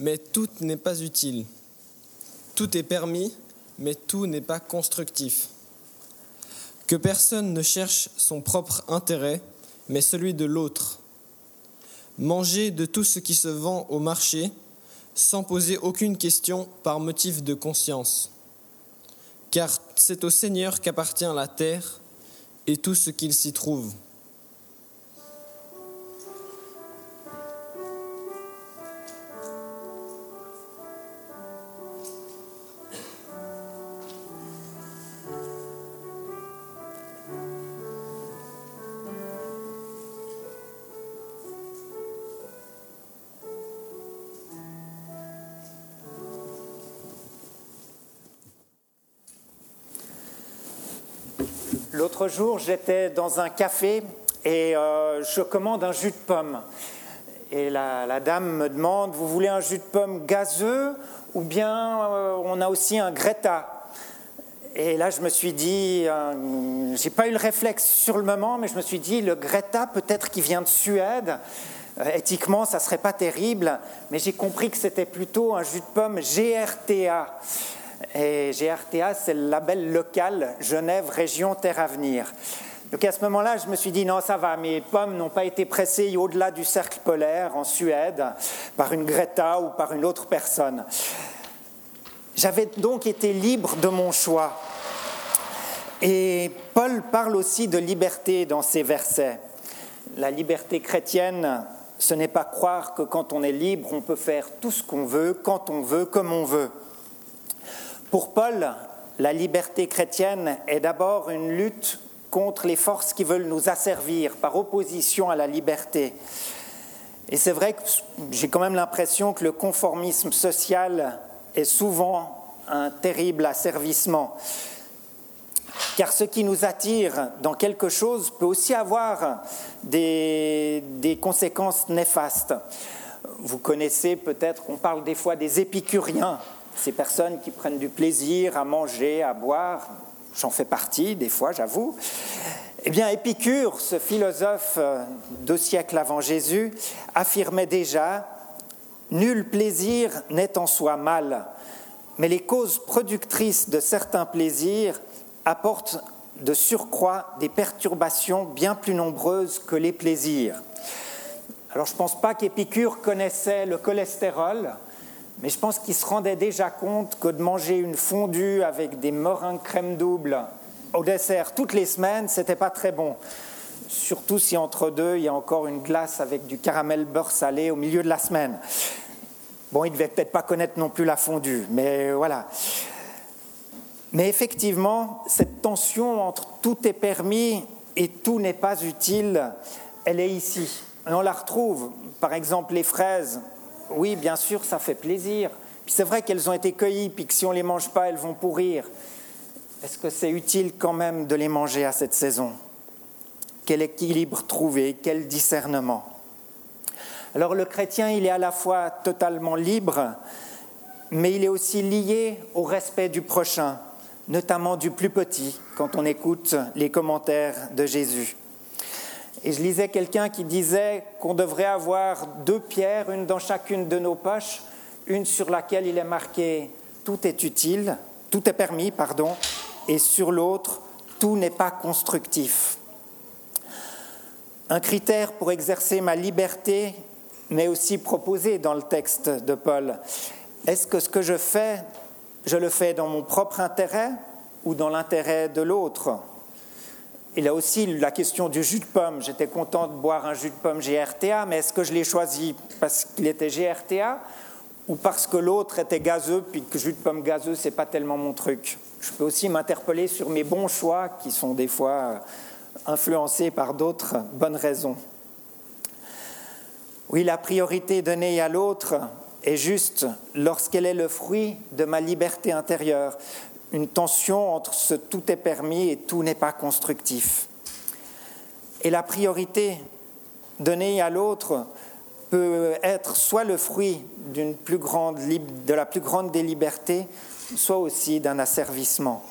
mais tout n'est pas utile. Tout est permis, mais tout n'est pas constructif. Que personne ne cherche son propre intérêt, mais celui de l'autre. Mangez de tout ce qui se vend au marché, sans poser aucune question par motif de conscience. Car c'est au Seigneur qu'appartient la terre et tout ce qu'il s'y trouve. L'autre jour, j'étais dans un café et euh, je commande un jus de pomme. Et la, dame me demande, vous voulez un jus de pomme gazeux ou bien euh, on a aussi un Greta? Et là, je me suis dit, euh, j'ai pas eu le réflexe sur le moment, mais je me suis dit, le Greta, peut-être qui vient de Suède, euh, éthiquement, ça serait pas terrible, mais j'ai compris que c'était plutôt un jus de pomme GRTA. Et GRTA, c'est le label local Genève Région Terre Avenir. Donc à ce moment-là, je me suis dit non, ça va, mes pommes n'ont pas été pressées au-delà du cercle polaire en Suède par une Greta ou par une autre personne. J'avais donc été libre de mon choix. Et Paul parle aussi de liberté dans ses versets. La liberté chrétienne, ce n'est pas croire que quand on est libre, on peut faire tout ce qu'on veut, quand on veut, comme on veut. Pour Paul, la liberté chrétienne est d'abord une lutte contre les forces qui veulent nous asservir par opposition à la liberté. Et c'est vrai que j'ai quand même l'impression que le conformisme social est souvent un terrible asservissement. Car ce qui nous attire dans quelque chose peut aussi avoir des, des conséquences néfastes. Vous connaissez peut-être, on parle des fois des épicuriens, ces personnes qui prennent du plaisir à manger, à boire, j'en fais partie des fois, j'avoue. Eh bien, Épicure, ce philosophe deux siècles avant Jésus, affirmait déjà Nul plaisir n'est en soi mal, mais les causes productrices de certains plaisirs apportent de surcroît des perturbations bien plus nombreuses que les plaisirs. Alors, je ne pense pas qu'Épicure connaissait le cholestérol, mais je pense qu'il se rendait déjà compte que de manger une fondue avec des meringues crème double au dessert toutes les semaines, c'était pas très bon. Surtout si entre deux, il y a encore une glace avec du caramel beurre salé au milieu de la semaine. Bon, il devait peut-être pas connaître non plus la fondue, mais voilà. Mais effectivement, cette tension entre tout est permis et tout n'est pas utile, elle est ici. On la retrouve, par exemple, les fraises oui, bien sûr, ça fait plaisir. Puis c'est vrai qu'elles ont été cueillies, puis que si on ne les mange pas, elles vont pourrir. Est-ce que c'est utile quand même de les manger à cette saison? Quel équilibre trouver? Quel discernement? Alors le chrétien, il est à la fois totalement libre, mais il est aussi lié au respect du prochain, notamment du plus petit, quand on écoute les commentaires de Jésus. Et je lisais quelqu'un qui disait qu'on devrait avoir deux pierres, une dans chacune de nos poches, une sur laquelle il est marqué tout est utile, tout est permis, pardon, et sur l'autre tout n'est pas constructif. Un critère pour exercer ma liberté m'est aussi proposé dans le texte de Paul. Est-ce que ce que je fais, je le fais dans mon propre intérêt ou dans l'intérêt de l'autre? Y a aussi la question du jus de pomme. J'étais content de boire un jus de pomme GRTA, mais est-ce que je l'ai choisi parce qu'il était GRTA ou parce que l'autre était gazeux, puis que jus de pomme gazeux, c'est pas tellement mon truc? Je peux aussi m'interpeller sur mes bons choix qui sont des fois influencés par d'autres bonnes raisons. Oui, la priorité donnée à l'autre est juste lorsqu'elle est le fruit de ma liberté intérieure, une tension entre ce tout est permis et tout n'est pas constructif. Et la priorité donnée à l'autre peut être soit le fruit de la plus grande des soit aussi d'un asservissement.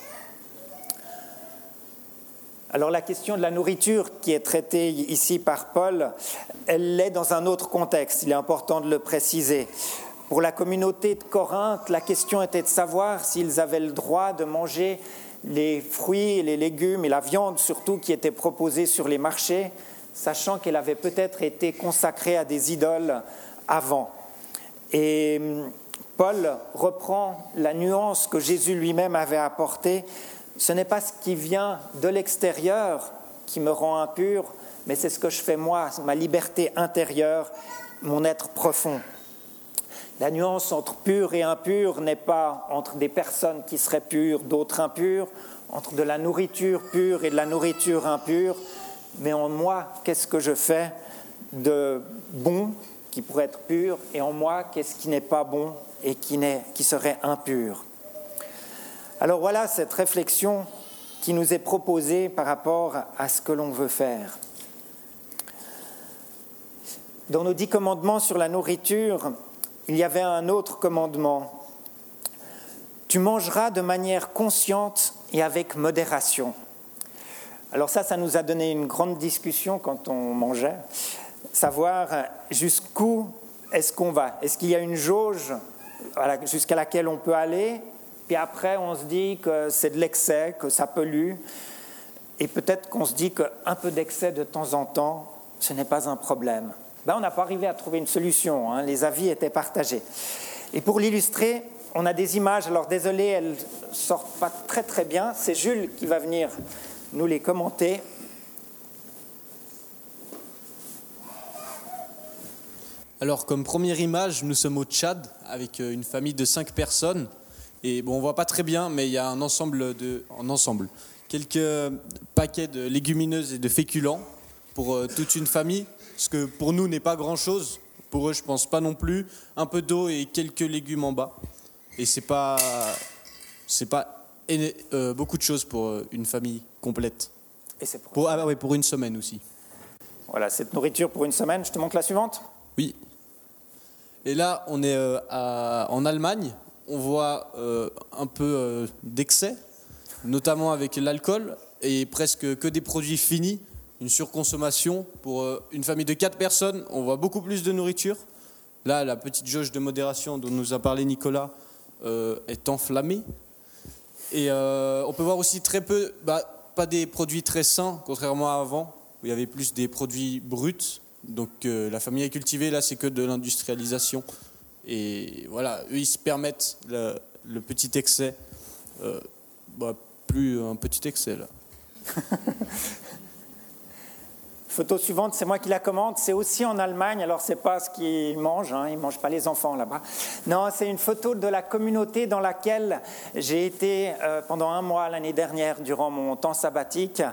Alors la question de la nourriture qui est traitée ici par Paul, elle l'est dans un autre contexte, il est important de le préciser. Pour la communauté de Corinthe, la question était de savoir s'ils avaient le droit de manger les fruits, les légumes et la viande surtout qui étaient proposés sur les marchés, sachant qu'elle avait peut-être été consacrée à des idoles avant. Et hum, Paul reprend la nuance que Jésus lui-même avait apportée. Ce n'est pas ce qui vient de l'extérieur qui me rend impur, mais c'est ce que je fais moi, ma liberté intérieure, mon être profond. La nuance entre pur et impur n'est pas entre des personnes qui seraient pures, d'autres impures, entre de la nourriture pure et de la nourriture impure, mais en moi, qu'est-ce que je fais de bon qui pourrait être pur, et en moi, qu'est-ce qui n'est pas bon et qui, qui serait impur? Alors voilà cette réflexion qui nous est proposée par rapport à ce que l'on veut faire. Dans nos dix commandements sur la nourriture, il y avait un autre commandement. Tu mangeras de manière consciente et avec modération. Alors ça, ça nous a donné une grande discussion quand on mangeait, savoir jusqu'où est-ce qu'on va. Est-ce qu'il y a une jauge jusqu'à laquelle on peut aller, puis après on se dit que c'est de l'excès, que ça pollue, et peut-être qu'on se dit qu'un peu d'excès de temps en temps, ce n'est pas un problème. Ben, on n'a pas arrivé à trouver une solution. Hein. Les avis étaient partagés. Et pour l'illustrer, on a des images. Alors désolé, elles ne sortent pas très très bien. C'est Jules qui va venir nous les commenter. Alors comme première image, nous sommes au Tchad avec euh, une famille de cinq personnes. Et bon, on voit pas très bien, mais il y a un ensemble de, en ensemble, quelques paquets de légumineuses et de féculents pour euh, toute une famille ce que pour nous n'est pas grand-chose. Pour eux, je pense pas non plus. Un peu d'eau et quelques légumes en bas. Et c'est pas, c'est pas euh, beaucoup de choses pour euh, une famille complète. Et c'est pour, ah, pour une semaine aussi. Voilà, cette nourriture pour une semaine. Je te montre la suivante. Oui. Et là, on est euh, en Allemagne. On voit un peu d'excès, notamment avec l'alcool et presque que des produits finis une surconsommation. Pour euh, une famille de 4 personnes, on voit beaucoup plus de nourriture. Là, la petite jauge de modération dont nous a parlé Nicolas euh, est enflammée. Et euh, on peut voir aussi très peu, bah, pas des produits très sains, contrairement à avant, où il y avait plus des produits bruts. Donc la famille est cultivée, là, c'est que de l'industrialisation. Et voilà, eux, ils se permettent le, petit excès. Bah, plus un petit excès, là. Photo suivante, c'est moi qui la commande. C'est aussi en Allemagne. Alors, c'est pas ce qu'ils mangent. Hein, ils mangent pas les enfants là-bas. Non, c'est une photo de la communauté dans laquelle j'ai été euh, pendant un mois l'année dernière durant mon temps sabbatique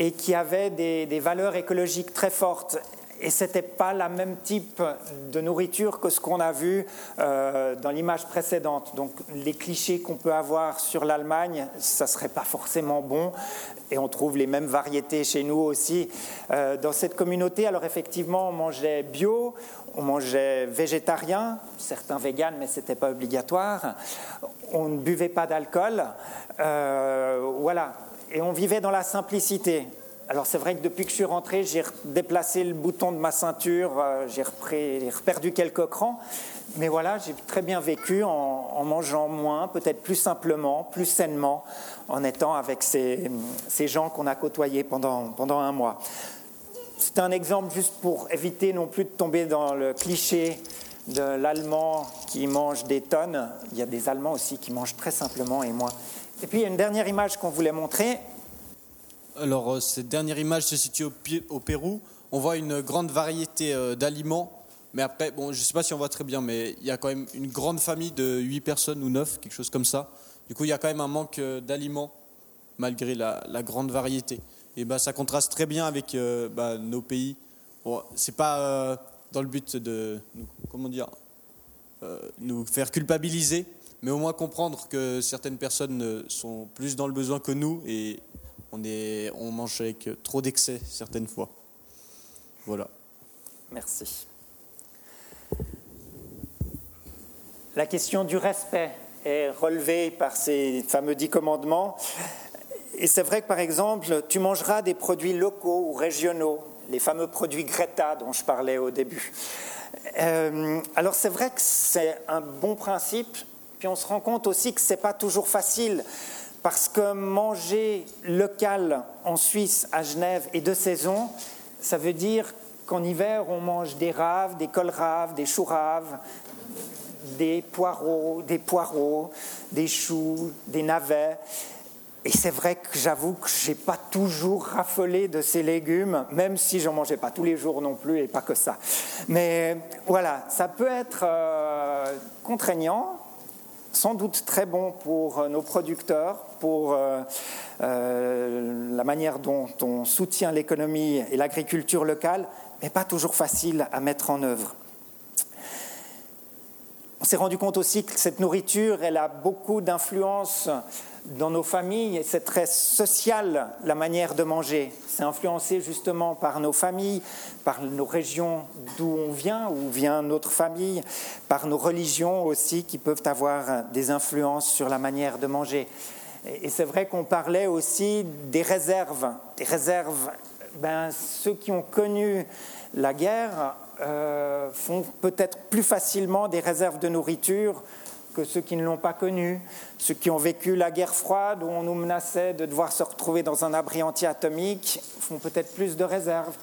et qui avait des valeurs écologiques très fortes et ce n'était pas la même type de nourriture que ce qu'on a vu euh, dans l'image précédente. Donc les clichés qu'on peut avoir sur l'Allemagne, ça ne serait pas forcément bon. Et on trouve les mêmes variétés chez nous aussi euh, dans cette communauté. Alors effectivement, on mangeait bio, on mangeait végétarien, certains véganes, mais ce n'était pas obligatoire. On ne buvait pas d'alcool. Euh, voilà. Et on vivait dans la simplicité. Alors c'est vrai que depuis que je suis rentré, j'ai déplacé le bouton de ma ceinture, euh, j'ai reperdu quelques crans, mais voilà, j'ai très bien vécu en, mangeant moins, peut-être plus simplement, plus sainement, en étant avec ces, gens qu'on a côtoyés pendant, pendant un mois. C'est un exemple juste pour éviter non plus de tomber dans le cliché de l'Allemand qui mange des tonnes. Il y a des Allemands aussi qui mangent très simplement et moins. Et puis il y a une dernière image qu'on voulait montrer. Alors, euh, cette dernière image se situe au, Pérou. On voit une grande variété euh, d'aliments. Mais après, bon, je ne sais pas si on voit très bien, mais il y a quand même une grande famille de 8 personnes ou 9, quelque chose comme ça. Du coup, il y a quand même un manque euh, d'aliments, malgré la, grande variété. Et bah, ça contraste très bien avec bah, nos pays. Bon, c'est pas dans le but de, comment dire, nous faire culpabiliser, mais au moins comprendre que certaines personnes sont plus dans le besoin que nous et on, est, on mange avec trop d'excès certaines fois. Voilà. Merci. La question du respect est relevée par ces fameux dix commandements. Et c'est vrai que, par exemple, tu mangeras des produits locaux ou régionaux, les fameux produits Greta dont je parlais au début. Euh, alors c'est vrai que c'est un bon principe, puis on se rend compte aussi que ce n'est pas toujours facile, parce que manger local en Suisse, à Genève, et de saison, ça veut dire qu'en hiver, on mange des raves, des colraves, des choux-raves, des poireaux, des poireaux, des choux, des navets. Et c'est vrai que j'avoue que je n'ai pas toujours raffolé de ces légumes, même si j'en mangeais pas tous les jours non plus et pas que ça. Mais voilà, ça peut être euh, contraignant, sans doute très bon pour nos producteurs, pour euh, euh, la manière dont on soutient l'économie et l'agriculture locale, mais pas toujours facile à mettre en œuvre. On s'est rendu compte aussi que cette nourriture, elle a beaucoup d'influence dans nos familles et c'est très social la manière de manger. C'est influencé justement par nos familles, par nos régions d'où on vient, où vient notre famille, par nos religions aussi qui peuvent avoir des influences sur la manière de manger. Et c'est vrai qu'on parlait aussi des réserves. Des réserves, ben, ceux qui ont connu la guerre euh, font peut-être plus facilement des réserves de nourriture que ceux qui ne l'ont pas connue, ceux qui ont vécu la guerre froide où on nous menaçait de devoir se retrouver dans un abri anti-atomique font peut-être plus de réserves.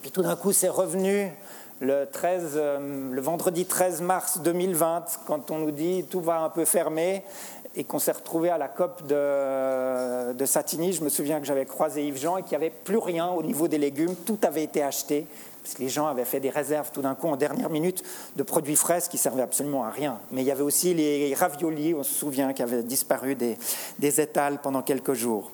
Puis tout d'un coup, c'est revenu le, 13, euh, le vendredi 13 mars 2020, quand on nous dit tout va un peu fermer et qu'on s'est retrouvé à la COP de, de Satigny. Je me souviens que j'avais croisé Yves Jean et qu'il n'y avait plus rien au niveau des légumes, tout avait été acheté parce que les gens avaient fait des réserves tout d'un coup en dernière minute de produits frais qui servaient absolument à rien. Mais il y avait aussi les raviolis, on se souvient, qui avaient disparu des, des étals pendant quelques jours.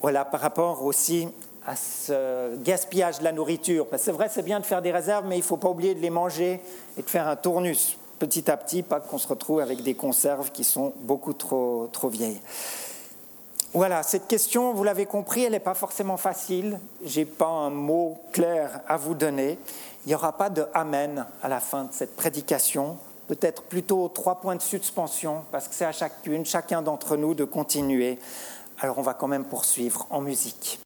Voilà, par rapport aussi à ce gaspillage de la nourriture. C'est vrai, c'est bien de faire des réserves, mais il ne faut pas oublier de les manger et de faire un tournus petit à petit, pas qu'on se retrouve avec des conserves qui sont beaucoup trop, trop vieilles. Voilà, cette question, vous l'avez compris, elle n'est pas forcément facile. Je n'ai pas un mot clair à vous donner. Il n'y aura pas de Amen à la fin de cette prédication. Peut-être plutôt trois points de suspension, parce que c'est à chacune, chacun d'entre nous de continuer. Alors on va quand même poursuivre en musique.